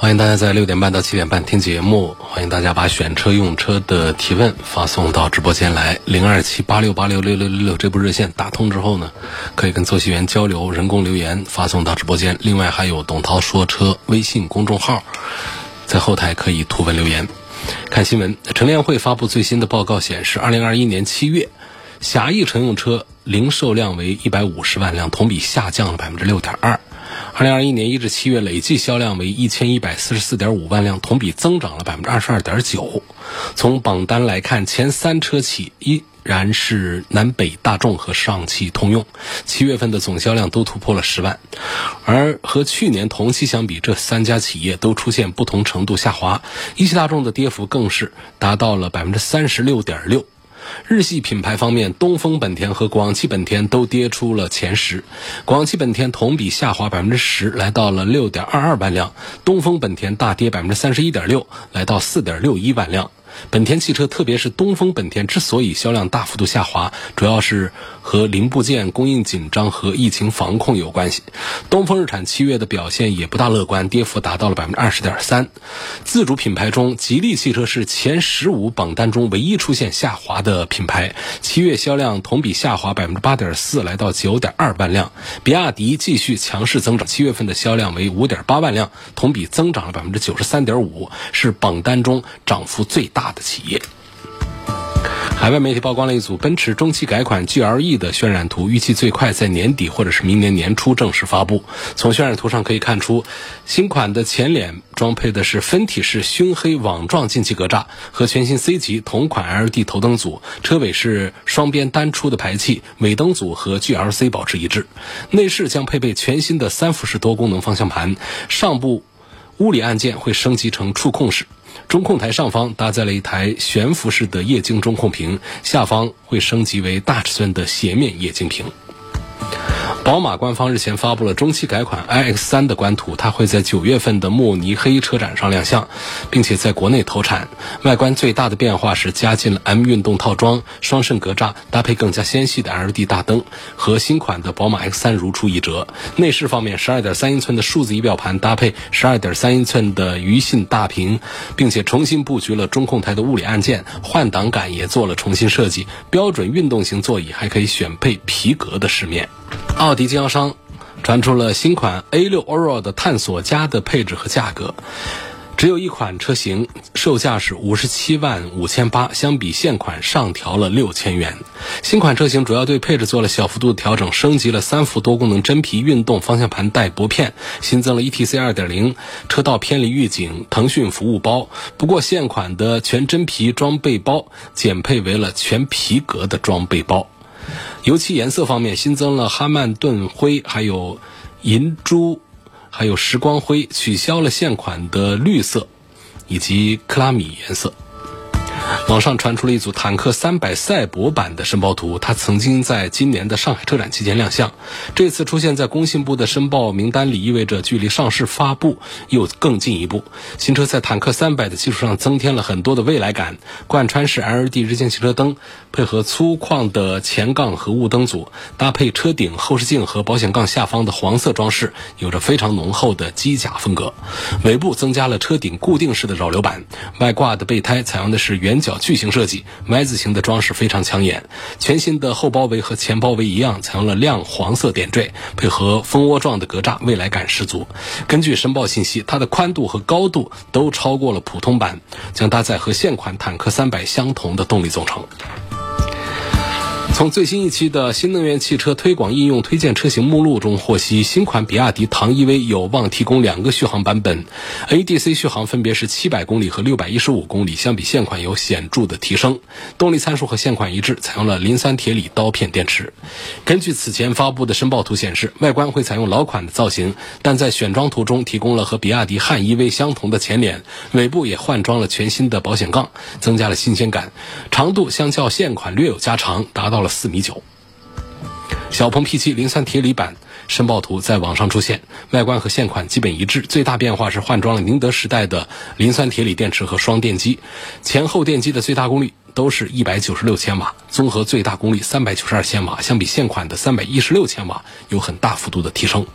欢迎大家在六点半到七点半听节目。欢迎大家把选车用车的提问发送到直播间来，零二七八六八六六六六六这部热线打通之后呢，可以跟作息员交流，人工留言发送到直播间。另外还有董涛说车微信公众号，在后台可以图文留言。看新闻，乘联会发布最新的报告显示，二零二一年七月，狭义乘用车零售量为一百五十万辆，同比下降了百分之六点二。二零二一年一至七月累计销量为一千一百四十四点五万辆，同比增长了百分之二十二点九。从榜单来看，前三车企依然是南北大众和上汽通用。七月份的总销量都突破了十万，而和去年同期相比，这三家企业都出现不同程度下滑。一汽大众的跌幅更是达到了百分之三十六点六。日系品牌方面，东风本田和广汽本田都跌出了前十。广汽本田同比下滑百分之十，来到了六点二二万辆；东风本田大跌百分之三十一点六，来到四点六一万辆。本田汽车，特别是东风本田之所以销量大幅度下滑，主要是和零部件供应紧张和疫情防控有关系。东风日产七月的表现也不大乐观，跌幅达到了百分之二十点三。自主品牌中，吉利汽车是前十五榜单中唯一出现下滑的品牌，七月销量同比下滑百分之八点四，来到九点二万辆。比亚迪继续强势增长，七月份的销量为五点八万辆，同比增长了百分之九十三点五，是榜单中涨幅最大。大的企业。海外媒体曝光了一组奔驰中期改款 GLE 的渲染图，预计最快在年底或者是明年年初正式发布。从渲染图上可以看出，新款的前脸装配的是分体式熏黑网状进气格栅，和全新 C 级同款 LED 头灯组。车尾是双边单出的排气，尾灯组和 GLC 保持一致。内饰将配备全新的三辐式多功能方向盘，上部物理按键会升级成触控式。中控台上方搭载了一台悬浮式的液晶中控屏，下方会升级为大尺寸的斜面液晶屏。宝马官方日前发布了中期改款 iX3 的官图，它会在九月份的慕尼黑车展上亮相，并且在国内投产。外观最大的变化是加进了 M 运动套装、双肾格栅，搭配更加纤细的 LED 大灯，和新款的宝马 X3 如出一辙。内饰方面，十二点三英寸的数字仪表盘搭配十二点三英寸的鱼信大屏，并且重新布局了中控台的物理按键，换挡杆也做了重新设计。标准运动型座椅还可以选配皮革的饰面。奥迪经销商传出了新款 A6 Allroad 的探索家的配置和价格，只有一款车型，售价是五十七万五千八，相比现款上调了六千元。新款车型主要对配置做了小幅度的调整，升级了三幅多功能真皮运动方向盘带拨片，新增了 ETC 二点零车道偏离预警、腾讯服务包。不过现款的全真皮装备包减配为了全皮革的装备包。油漆颜色方面，新增了哈曼顿灰，还有银珠，还有时光灰，取消了现款的绿色以及克拉米颜色。网上传出了一组坦克三百赛博版的申报图，它曾经在今年的上海车展期间亮相，这次出现在工信部的申报名单里，意味着距离上市发布又更进一步。新车在坦克三百的基础上增添了很多的未来感，贯穿式 LED 日间行车灯，配合粗犷的前杠和雾灯组，搭配车顶、后视镜和保险杠下方的黄色装饰，有着非常浓厚的机甲风格。尾部增加了车顶固定式的扰流板，外挂的备胎采用的是原圆角。矩形设计，Y 字形的装饰非常抢眼。全新的后包围和前包围一样，采用了亮黄色点缀，配合蜂窝状的格栅，未来感十足。根据申报信息，它的宽度和高度都超过了普通版，将搭载和现款坦克三百相同的动力总成。从最新一期的新能源汽车推广应用推荐车型目录中获悉，新款比亚迪唐 EV 有望提供两个续航版本，A、D、C 续航分别是七百公里和六百一十五公里，相比现款有显著的提升。动力参数和现款一致，采用了磷酸铁锂刀片电池。根据此前发布的申报图显示，外观会采用老款的造型，但在选装图中提供了和比亚迪汉 EV 相同的前脸，尾部也换装了全新的保险杠，增加了新鲜感。长度相较现款略有加长，达到了四米九。小鹏 P7 磷酸铁锂版申报图在网上出现，外观和现款基本一致，最大变化是换装了宁德时代的磷酸铁锂电池和双电机，前后电机的最大功率都是一百九十六千瓦，综合最大功率三百九十二千瓦，相比现款的三百一十六千瓦有很大幅度的提升。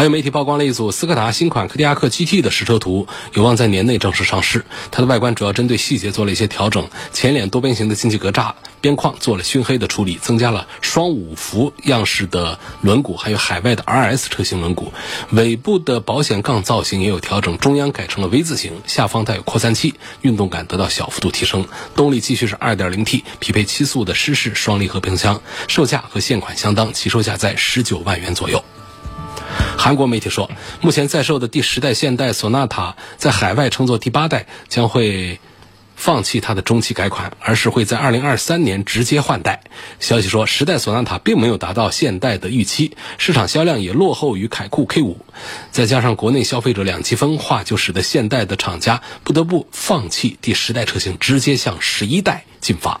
还有媒体曝光了一组斯柯达新款柯迪亚克 GT 的实车图，有望在年内正式上市。它的外观主要针对细节做了一些调整，前脸多边形的进气格栅边框做了熏黑的处理，增加了双五辐样式的轮毂，还有海外的 RS 车型轮毂。尾部的保险杠造型也有调整，中央改成了 V 字形，下方带有扩散器，运动感得到小幅度提升。动力继续是 2.0T，匹配七速的湿式双离合变速箱，售价和现款相当，起售价在十九万元左右。韩国媒体说，目前在售的第十代现代索纳塔在海外称作第八代，将会放弃它的中期改款，而是会在二零二三年直接换代。消息说，十代索纳塔并没有达到现代的预期，市场销量也落后于凯酷 K 五，再加上国内消费者两极分化，就使得现代的厂家不得不放弃第十代车型，直接向十一代进发。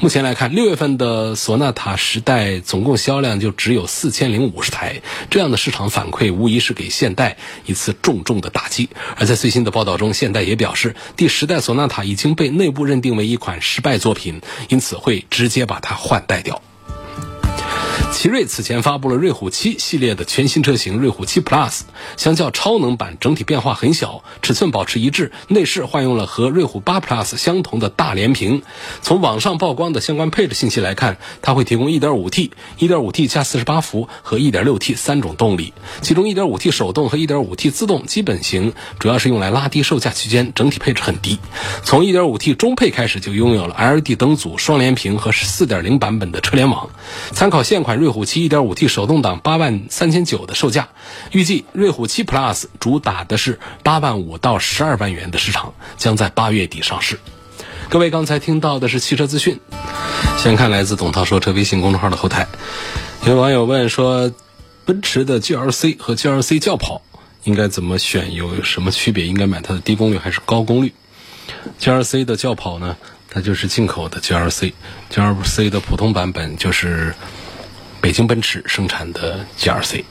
目前来看，六月份的索纳塔十代总共销量就只有四千零五十台，这样的市场反馈无疑是给现代一次重重的打击。而在最新的报道中，现代也表示，第十代索纳塔已经被内部认定为一款失败作品，因此会直接把它换代掉。奇瑞此前发布了瑞虎七系列的全新车型瑞虎七 Plus，相较超能版整体变化很小，尺寸保持一致，内饰换用了和瑞虎八 Plus 相同的大连屏。从网上曝光的相关配置信息来看，它会提供 1.5T、1.5T 加48伏和 1.6T 三种动力，其中 1.5T 手动和 1.5T 自动基本型主要是用来拉低售价区间，整体配置很低。从 1.5T 中配开始就拥有了 LED 灯组、双联屏和4.0版本的车联网。参参考现款。瑞虎七 1.5T 手动挡八万三千九的售价，预计瑞虎七 Plus 主打的是八万五到十二万元的市场，将在八月底上市。各位刚才听到的是汽车资讯，先看来自董涛说车微信公众号的后台，有网友问说，奔驰的 GLC 和 GLC 轿跑应该怎么选？有什么区别？应该买它的低功率还是高功率？GLC 的轿跑呢？它就是进口的 GLC，GLC 的普通版本就是。北京奔驰生产的 GLC，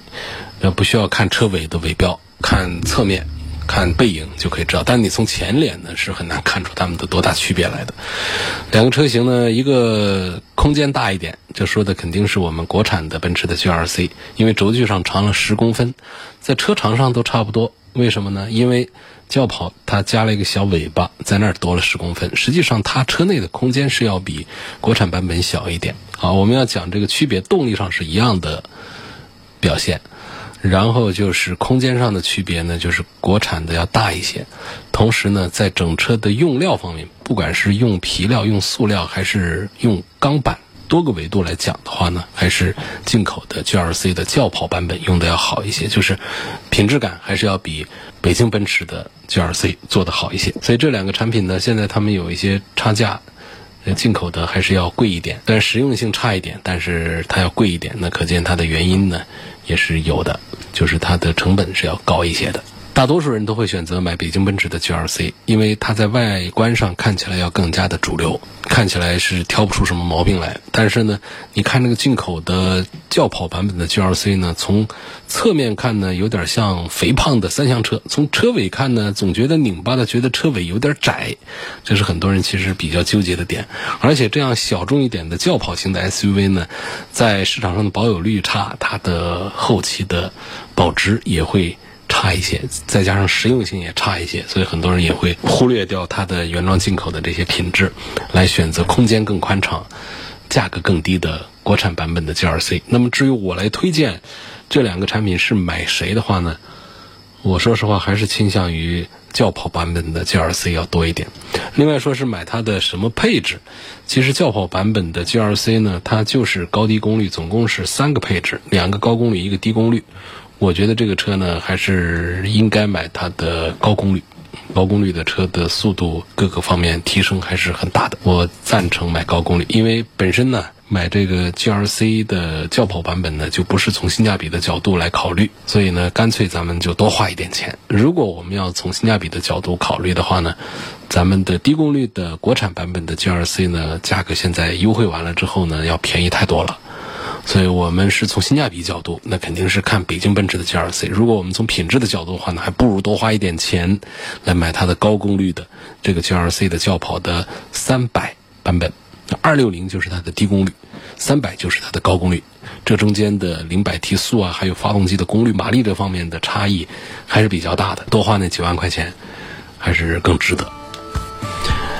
那，不需要看车尾的尾标，看侧面，看背影就可以知道。但你从前脸呢，是很难看出它们的多大区别来的。两个车型呢，一个空间大一点，就说的肯定是我们国产的奔驰的 GLC，因为轴距上长了十公分，在车长上都差不多。为什么呢？因为轿跑它加了一个小尾巴，在那儿多了十公分。实际上，它车内的空间是要比国产版本小一点。好，我们要讲这个区别，动力上是一样的表现，然后就是空间上的区别呢，就是国产的要大一些。同时呢，在整车的用料方面，不管是用皮料、用塑料还是用钢板。多个维度来讲的话呢，还是进口的 GLC 的轿跑版本用的要好一些，就是品质感还是要比北京奔驰的 GLC 做的好一些。所以这两个产品呢，现在他们有一些差价，进口的还是要贵一点，但实用性差一点，但是它要贵一点，那可见它的原因呢也是有的，就是它的成本是要高一些的。大多数人都会选择买北京奔驰的 GLC，因为它在外观上看起来要更加的主流，看起来是挑不出什么毛病来。但是呢，你看那个进口的轿跑版本的 GLC 呢，从侧面看呢，有点像肥胖的三厢车；从车尾看呢，总觉得拧巴的，觉得车尾有点窄，这是很多人其实比较纠结的点。而且这样小众一点的轿跑型的 SUV 呢，在市场上的保有率差，它的后期的保值也会。差一些，再加上实用性也差一些，所以很多人也会忽略掉它的原装进口的这些品质，来选择空间更宽敞、价格更低的国产版本的 GLC。那么至于我来推荐这两个产品是买谁的话呢？我说实话还是倾向于轿跑版本的 GLC 要多一点。另外说是买它的什么配置，其实轿跑版本的 GLC 呢，它就是高低功率，总共是三个配置，两个高功率，一个低功率。我觉得这个车呢，还是应该买它的高功率。高功率的车的速度各个方面提升还是很大的，我赞成买高功率，因为本身呢买这个 GRC 的轿跑版本呢就不是从性价比的角度来考虑，所以呢干脆咱们就多花一点钱。如果我们要从性价比的角度考虑的话呢，咱们的低功率的国产版本的 GRC 呢价格现在优惠完了之后呢要便宜太多了。所以我们是从性价比角度，那肯定是看北京奔驰的 GLC。如果我们从品质的角度的话呢，还不如多花一点钱来买它的高功率的这个 GLC 的轿跑的三百版本。二六零就是它的低功率，三百就是它的高功率。这中间的零百提速啊，还有发动机的功率、马力这方面的差异还是比较大的。多花那几万块钱，还是更值得。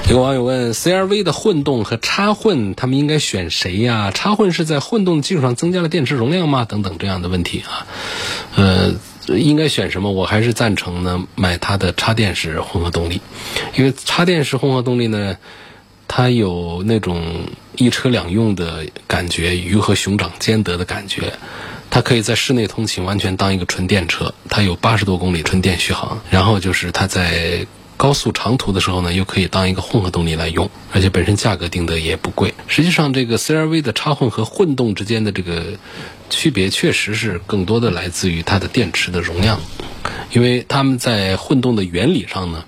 有网友问：CRV 的混动和插混，他们应该选谁呀？插混是在混动基础上增加了电池容量吗？等等这样的问题啊，呃，应该选什么？我还是赞成呢，买它的插电式混合动力，因为插电式混合动力呢，它有那种一车两用的感觉，鱼和熊掌兼得的感觉，它可以在室内通勤完全当一个纯电车，它有八十多公里纯电续航，然后就是它在。高速长途的时候呢，又可以当一个混合动力来用，而且本身价格定的也不贵。实际上，这个 CRV 的插混和混动之间的这个区别，确实是更多的来自于它的电池的容量，因为他们在混动的原理上呢，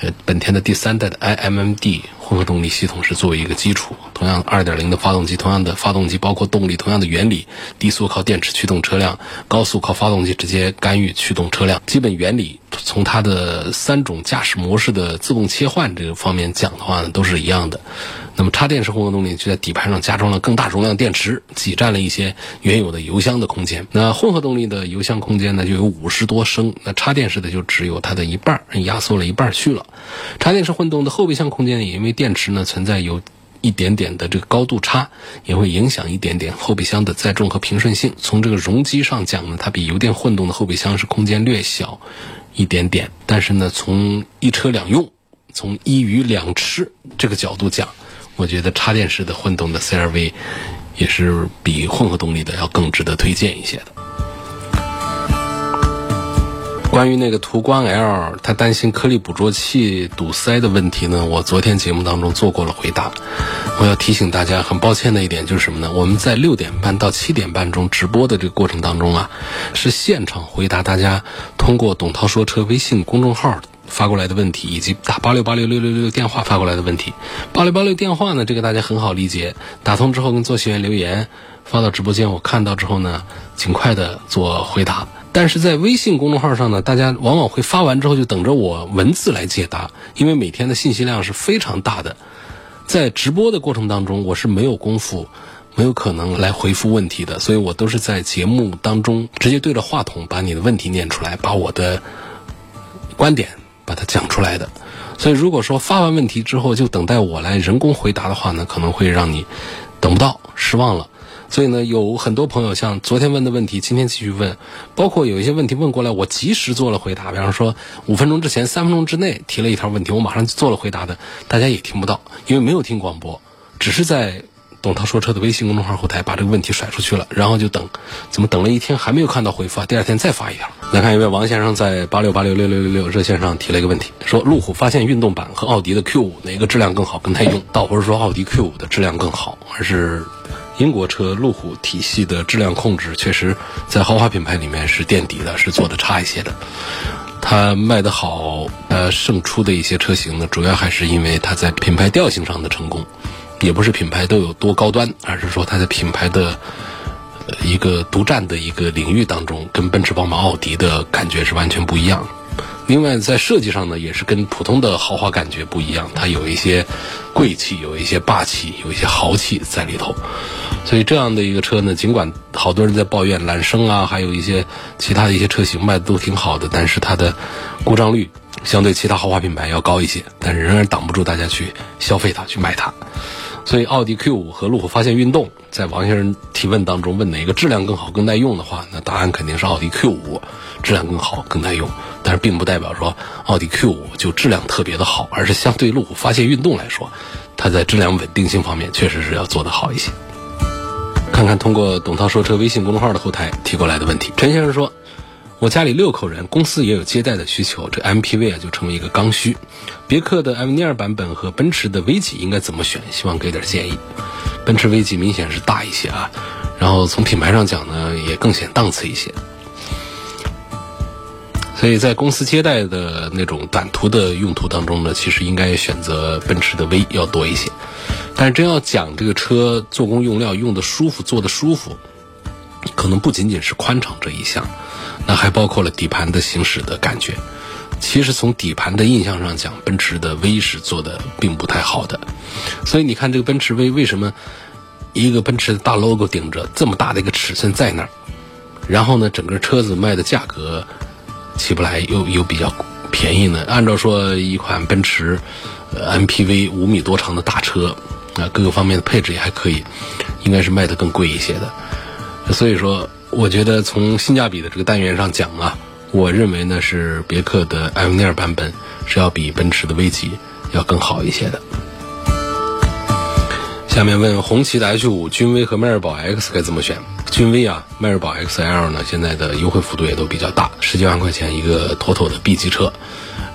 呃，本田的第三代的 iMMD。混合动力系统是作为一个基础，同样2.0的发动机，同样的发动机包括动力，同样的原理，低速靠电池驱动车辆，高速靠发动机直接干预驱动车辆，基本原理从它的三种驾驶模式的自动切换这个方面讲的话呢，都是一样的。那么插电式混合动力就在底盘上加装了更大容量电池，挤占了一些原有的油箱的空间。那混合动力的油箱空间呢就有五十多升，那插电式的就只有它的一半，压缩了一半去了。插电式混动的后备箱空间，也因为电池呢存在有一点点的这个高度差，也会影响一点点后备箱的载重和平顺性。从这个容积上讲呢，它比油电混动的后备箱是空间略小一点点，但是呢，从一车两用，从一鱼两吃这个角度讲。我觉得插电式的混动的 CRV 也是比混合动力的要更值得推荐一些的。关于那个途观 L，他担心颗粒捕捉器堵塞的问题呢，我昨天节目当中做过了回答。我要提醒大家，很抱歉的一点就是什么呢？我们在六点半到七点半中直播的这个过程当中啊，是现场回答大家通过董涛说车微信公众号。发过来的问题，以及打八六八六六六六电话发过来的问题，八六八六电话呢，这个大家很好理解，打通之后跟做学员留言发到直播间，我看到之后呢，尽快的做回答。但是在微信公众号上呢，大家往往会发完之后就等着我文字来解答，因为每天的信息量是非常大的，在直播的过程当中，我是没有功夫，没有可能来回复问题的，所以我都是在节目当中直接对着话筒把你的问题念出来，把我的观点。把它讲出来的，所以如果说发完问题之后就等待我来人工回答的话呢，可能会让你等不到，失望了。所以呢，有很多朋友像昨天问的问题，今天继续问，包括有一些问题问过来，我及时做了回答。比方说，五分钟之前、三分钟之内提了一条问题，我马上就做了回答的，大家也听不到，因为没有听广播，只是在。董涛说车的微信公众号后台把这个问题甩出去了，然后就等，怎么等了一天还没有看到回复啊？第二天再发一条。来看一位王先生在八六八六六六六六热线上提了一个问题，说路虎发现运动版和奥迪的 Q 五哪个质量更好，更耐用？倒不是说奥迪 Q 五的质量更好，而是英国车路虎体系的质量控制确实在豪华品牌里面是垫底的，是做的差一些的。它卖得好，呃，胜出的一些车型呢，主要还是因为它在品牌调性上的成功。也不是品牌都有多高端，而是说它在品牌的一个独占的一个领域当中，跟奔驰、宝马、奥迪的感觉是完全不一样。另外，在设计上呢，也是跟普通的豪华感觉不一样，它有一些贵气，有一些霸气，有一些豪气在里头。所以这样的一个车呢，尽管好多人在抱怨揽胜啊，还有一些其他的一些车型卖的都挺好的，但是它的故障率相对其他豪华品牌要高一些，但是仍然挡不住大家去消费它，去买它。所以奥迪 Q 五和路虎发现运动，在王先生提问当中问哪个质量更好、更耐用的话，那答案肯定是奥迪 Q 五质量更好、更耐用。但是并不代表说奥迪 Q 五就质量特别的好，而是相对路虎发现运动来说，它在质量稳定性方面确实是要做得好一些。看看通过董涛说车微信公众号的后台提过来的问题，陈先生说。我家里六口人，公司也有接待的需求，这 MPV 啊就成为一个刚需。别克的 M 尼尔版本和奔驰的 V 级应该怎么选？希望给点建议。奔驰 V 级明显是大一些啊，然后从品牌上讲呢，也更显档次一些。所以在公司接待的那种短途的用途当中呢，其实应该选择奔驰的 V 要多一些。但是真要讲这个车做工用料用的舒服，坐的舒服，可能不仅仅是宽敞这一项。那还包括了底盘的行驶的感觉。其实从底盘的印象上讲，奔驰的 V 是做的并不太好的。所以你看这个奔驰 V 为什么一个奔驰的大 logo 顶着这么大的一个尺寸在那儿，然后呢，整个车子卖的价格起不来，又又比较便宜呢？按照说一款奔驰 MPV 五米多长的大车啊，各个方面的配置也还可以，应该是卖的更贵一些的。所以说。我觉得从性价比的这个单元上讲啊，我认为呢是别克的艾维尼尔版本是要比奔驰的 V 级要更好一些的。下面问红旗的 H 五、君威和迈锐宝 X 该怎么选？君威啊，迈锐宝 XL 呢，现在的优惠幅度也都比较大，十几万块钱一个妥妥的 B 级车。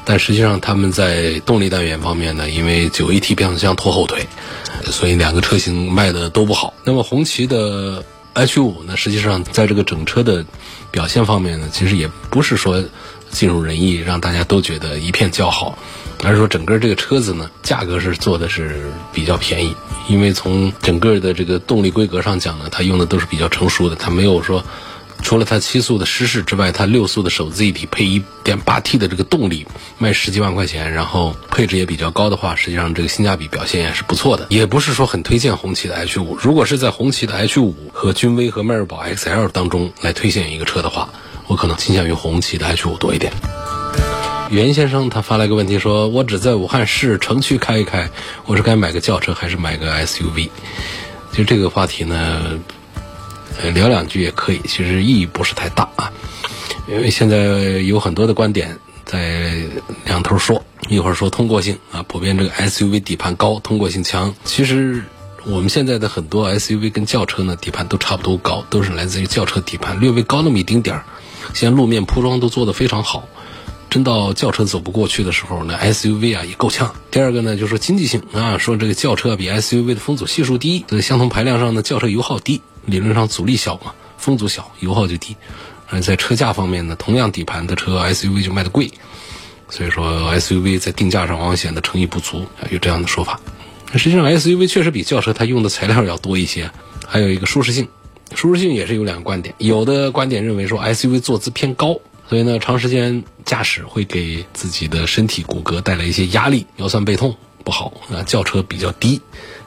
但实际上他们在动力单元方面呢，因为九 AT 变速箱拖后腿，所以两个车型卖的都不好。那么红旗的。H 五呢，实际上在这个整车的表现方面呢，其实也不是说尽如人意，让大家都觉得一片叫好，而是说整个这个车子呢，价格是做的是比较便宜，因为从整个的这个动力规格上讲呢，它用的都是比较成熟的，它没有说。除了它七速的湿式之外，它六速的手自一体配一点八 T 的这个动力，卖十几万块钱，然后配置也比较高的话，实际上这个性价比表现也是不错的。也不是说很推荐红旗的 H 五。如果是在红旗的 H 五和君威和迈锐宝 XL 当中来推荐一个车的话，我可能倾向于红旗的 H 五多一点。袁先生他发来个问题说：“我只在武汉市城区开一开，我是该买个轿车还是买个 SUV？” 其实这个话题呢。呃，聊两句也可以，其实意义不是太大啊，因为现在有很多的观点在两头说，一会儿说通过性啊，普遍这个 SUV 底盘高，通过性强。其实我们现在的很多 SUV 跟轿车呢，底盘都差不多高，都是来自于轿车底盘，略微高那么一丁点儿。现在路面铺装都做得非常好，真到轿车走不过去的时候呢，SUV 啊也够呛。第二个呢，就说经济性啊，说这个轿车比 SUV 的风阻系数低，在相同排量上呢，轿车油耗低。理论上阻力小嘛，风阻小，油耗就低。而在车价方面呢，同样底盘的车，SUV 就卖的贵。所以说，SUV 在定价上往往显得诚意不足，有这样的说法。实际上，SUV 确实比轿车它用的材料要多一些。还有一个舒适性，舒适性也是有两个观点。有的观点认为说，SUV 坐姿偏高，所以呢，长时间驾驶会给自己的身体骨骼带来一些压力，腰酸背痛不好。啊，轿车比较低。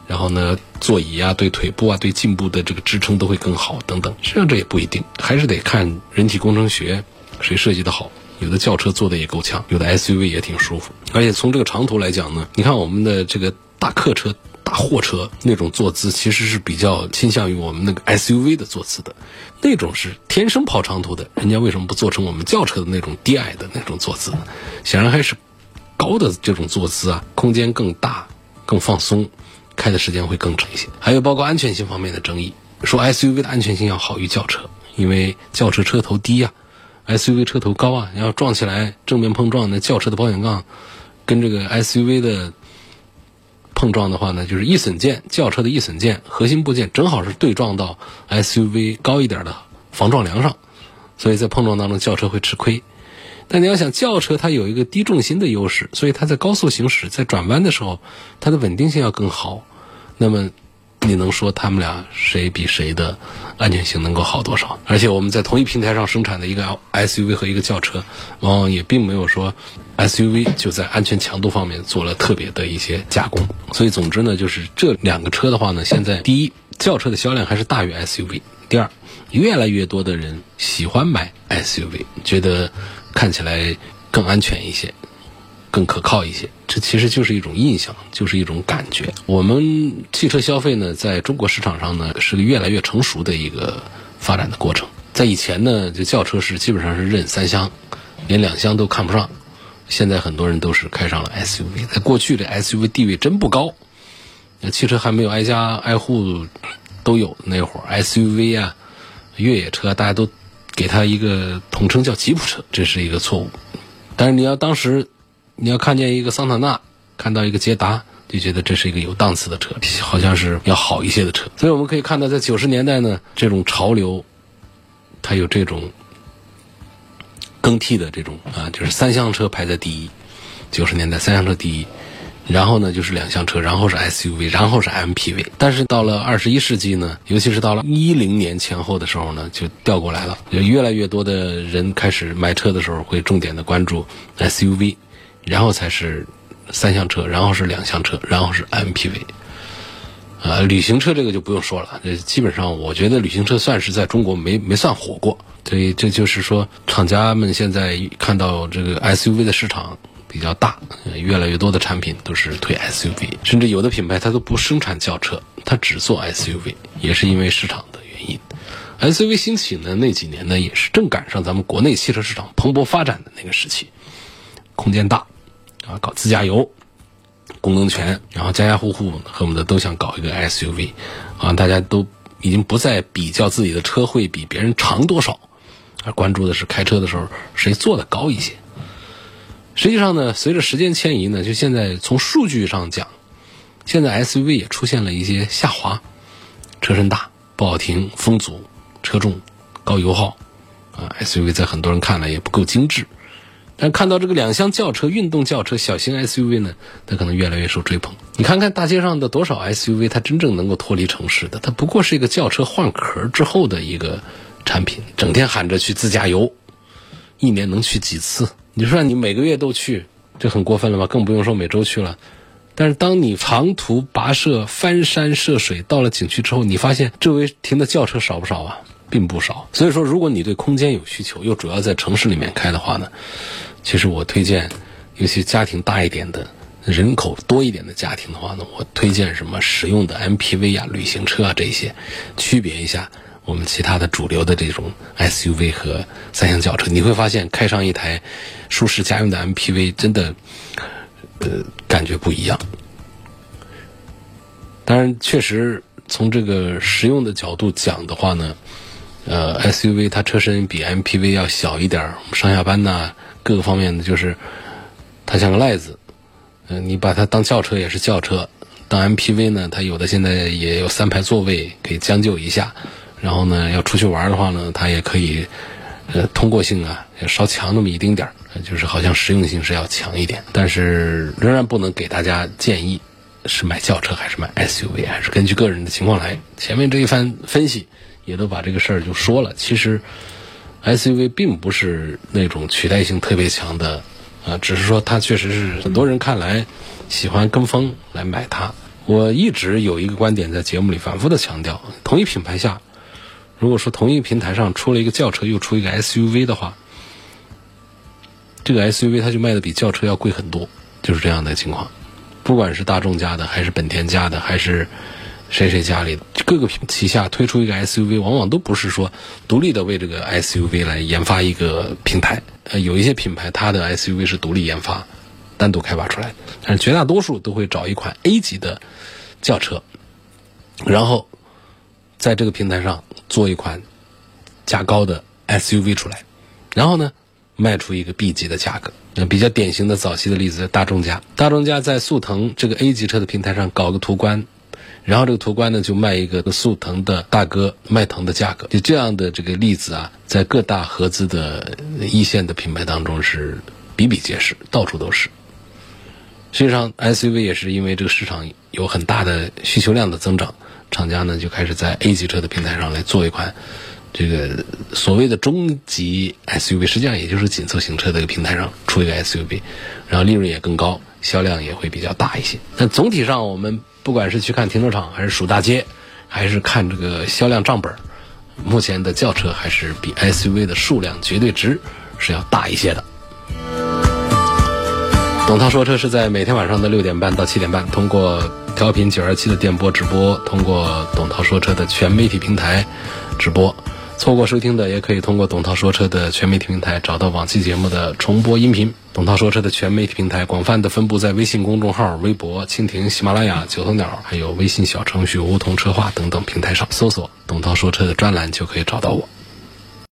然后呢，座椅啊，对腿部啊，对颈部的这个支撑都会更好，等等。实际上这也不一定，还是得看人体工程学，谁设计的好。有的轿车做的也够呛，有的 SUV 也挺舒服。而且从这个长途来讲呢，你看我们的这个大客车、大货车那种坐姿，其实是比较倾向于我们那个 SUV 的坐姿的。那种是天生跑长途的，人家为什么不做成我们轿车的那种低矮的那种坐姿？显然还是高的这种坐姿啊，空间更大，更放松。开的时间会更长一些，还有包括安全性方面的争议，说 SUV 的安全性要好于轿车，因为轿车车头低呀，SUV 车头高啊，要撞起来正面碰撞，那轿车的保险杠跟这个 SUV 的碰撞的话呢，就是易损件，轿车的易损件核心部件正好是对撞到 SUV 高一点的防撞梁上，所以在碰撞当中轿车会吃亏。但你要想轿车，它有一个低重心的优势，所以它在高速行驶、在转弯的时候，它的稳定性要更好。那么，你能说他们俩谁比谁的安全性能够好多少？而且我们在同一平台上生产的一个 SUV 和一个轿车，往往也并没有说 SUV 就在安全强度方面做了特别的一些加工。所以，总之呢，就是这两个车的话呢，现在第一，轿车的销量还是大于 SUV；第二，越来越多的人喜欢买 SUV，觉得。看起来更安全一些，更可靠一些。这其实就是一种印象，就是一种感觉。我们汽车消费呢，在中国市场上呢，是个越来越成熟的一个发展的过程。在以前呢，就轿车是基本上是认三厢，连两厢都看不上。现在很多人都是开上了 SUV，在过去的 SUV 地位真不高。那汽车还没有挨家挨户都有那会儿，SUV 啊、越野车，大家都给它一个统称叫吉普车，这是一个错误。但是你要当时你要看见一个桑塔纳，看到一个捷达，就觉得这是一个有档次的车，好像是要好一些的车。所以我们可以看到，在九十年代呢，这种潮流，它有这种更替的这种啊，就是三厢车排在第一。九十年代三厢车第一。然后呢，就是两厢车，然后是 SUV，然后是 MPV。但是到了二十一世纪呢，尤其是到了一零年前后的时候呢，就调过来了。有越来越多的人开始买车的时候，会重点的关注 SUV，然后才是三厢车，然后是两厢车，然后是 MPV。呃，旅行车这个就不用说了，这基本上我觉得旅行车算是在中国没没算火过。所以这就是说，厂家们现在看到这个 SUV 的市场。比较大，越来越多的产品都是推 SUV，甚至有的品牌它都不生产轿车，它只做 SUV，也是因为市场的原因。SUV 兴起呢，那几年呢也是正赶上咱们国内汽车市场蓬勃发展的那个时期，空间大，啊，搞自驾游，功能全，然后家家户户恨不得都想搞一个 SUV，啊，大家都已经不再比较自己的车会比别人长多少，而关注的是开车的时候谁坐的高一些。实际上呢，随着时间迁移呢，就现在从数据上讲，现在 SUV 也出现了一些下滑，车身大、不好停、风阻、车重、高油耗，啊，SUV 在很多人看来也不够精致。但看到这个两厢轿车、运动轿车、小型 SUV 呢，它可能越来越受追捧。你看看大街上的多少 SUV，它真正能够脱离城市的，它不过是一个轿车换壳之后的一个产品，整天喊着去自驾游，一年能去几次？你说你每个月都去，这很过分了吧？更不用说每周去了。但是当你长途跋涉、翻山涉水到了景区之后，你发现周围停的轿车少不少啊？并不少。所以说，如果你对空间有需求，又主要在城市里面开的话呢，其实我推荐，尤其家庭大一点的、人口多一点的家庭的话呢，我推荐什么实用的 MPV 啊、旅行车啊这些，区别一下。我们其他的主流的这种 SUV 和三厢轿车，你会发现开上一台舒适家用的 MPV，真的，呃，感觉不一样。当然，确实从这个实用的角度讲的话呢，呃，SUV 它车身比 MPV 要小一点，上下班呐，各个方面的就是它像个赖子。嗯，你把它当轿车也是轿车，当 MPV 呢，它有的现在也有三排座位，可以将就一下。然后呢，要出去玩的话呢，它也可以，呃，通过性啊要，稍强那么一丁点儿，就是好像实用性是要强一点。但是仍然不能给大家建议是买轿车还是买 SUV，还是根据个人的情况来。前面这一番分析也都把这个事儿就说了。其实 SUV 并不是那种取代性特别强的，啊，只是说它确实是很多人看来喜欢跟风来买它。我一直有一个观点在节目里反复的强调，同一品牌下。如果说同一个平台上出了一个轿车，又出一个 SUV 的话，这个 SUV 它就卖的比轿车要贵很多，就是这样的情况。不管是大众家的，还是本田家的，还是谁谁家里各个旗下推出一个 SUV，往往都不是说独立的为这个 SUV 来研发一个平台。呃，有一些品牌它的 SUV 是独立研发、单独开发出来的，但是绝大多数都会找一款 A 级的轿车，然后。在这个平台上做一款价高的 SUV 出来，然后呢卖出一个 B 级的价格。那比较典型的早期的例子，大众家，大众家在速腾这个 A 级车的平台上搞个途观，然后这个途观呢就卖一个速腾的大哥迈腾的价格。就这样的这个例子啊，在各大合资的一线的品牌当中是比比皆是，到处都是。实际上 SUV 也是因为这个市场有很大的需求量的增长。厂家呢就开始在 A 级车的平台上来做一款这个所谓的中级 SUV，实际上也就是紧凑型车的一个平台上出一个 SUV，然后利润也更高，销量也会比较大一些。但总体上，我们不管是去看停车场，还是数大街，还是看这个销量账本，目前的轿车还是比 SUV 的数量绝对值是要大一些的。董涛说车是在每天晚上的六点半到七点半，通过调频九二七的电波直播，通过董涛说车的全媒体平台直播。错过收听的，也可以通过董涛说车的全媒体平台找到往期节目的重播音频。董涛说车的全媒体平台广泛的分布在微信公众号、微博、蜻蜓、喜马拉雅、九头鸟，还有微信小程序梧桐车话等等平台上，搜索“董涛说车”的专栏就可以找到我。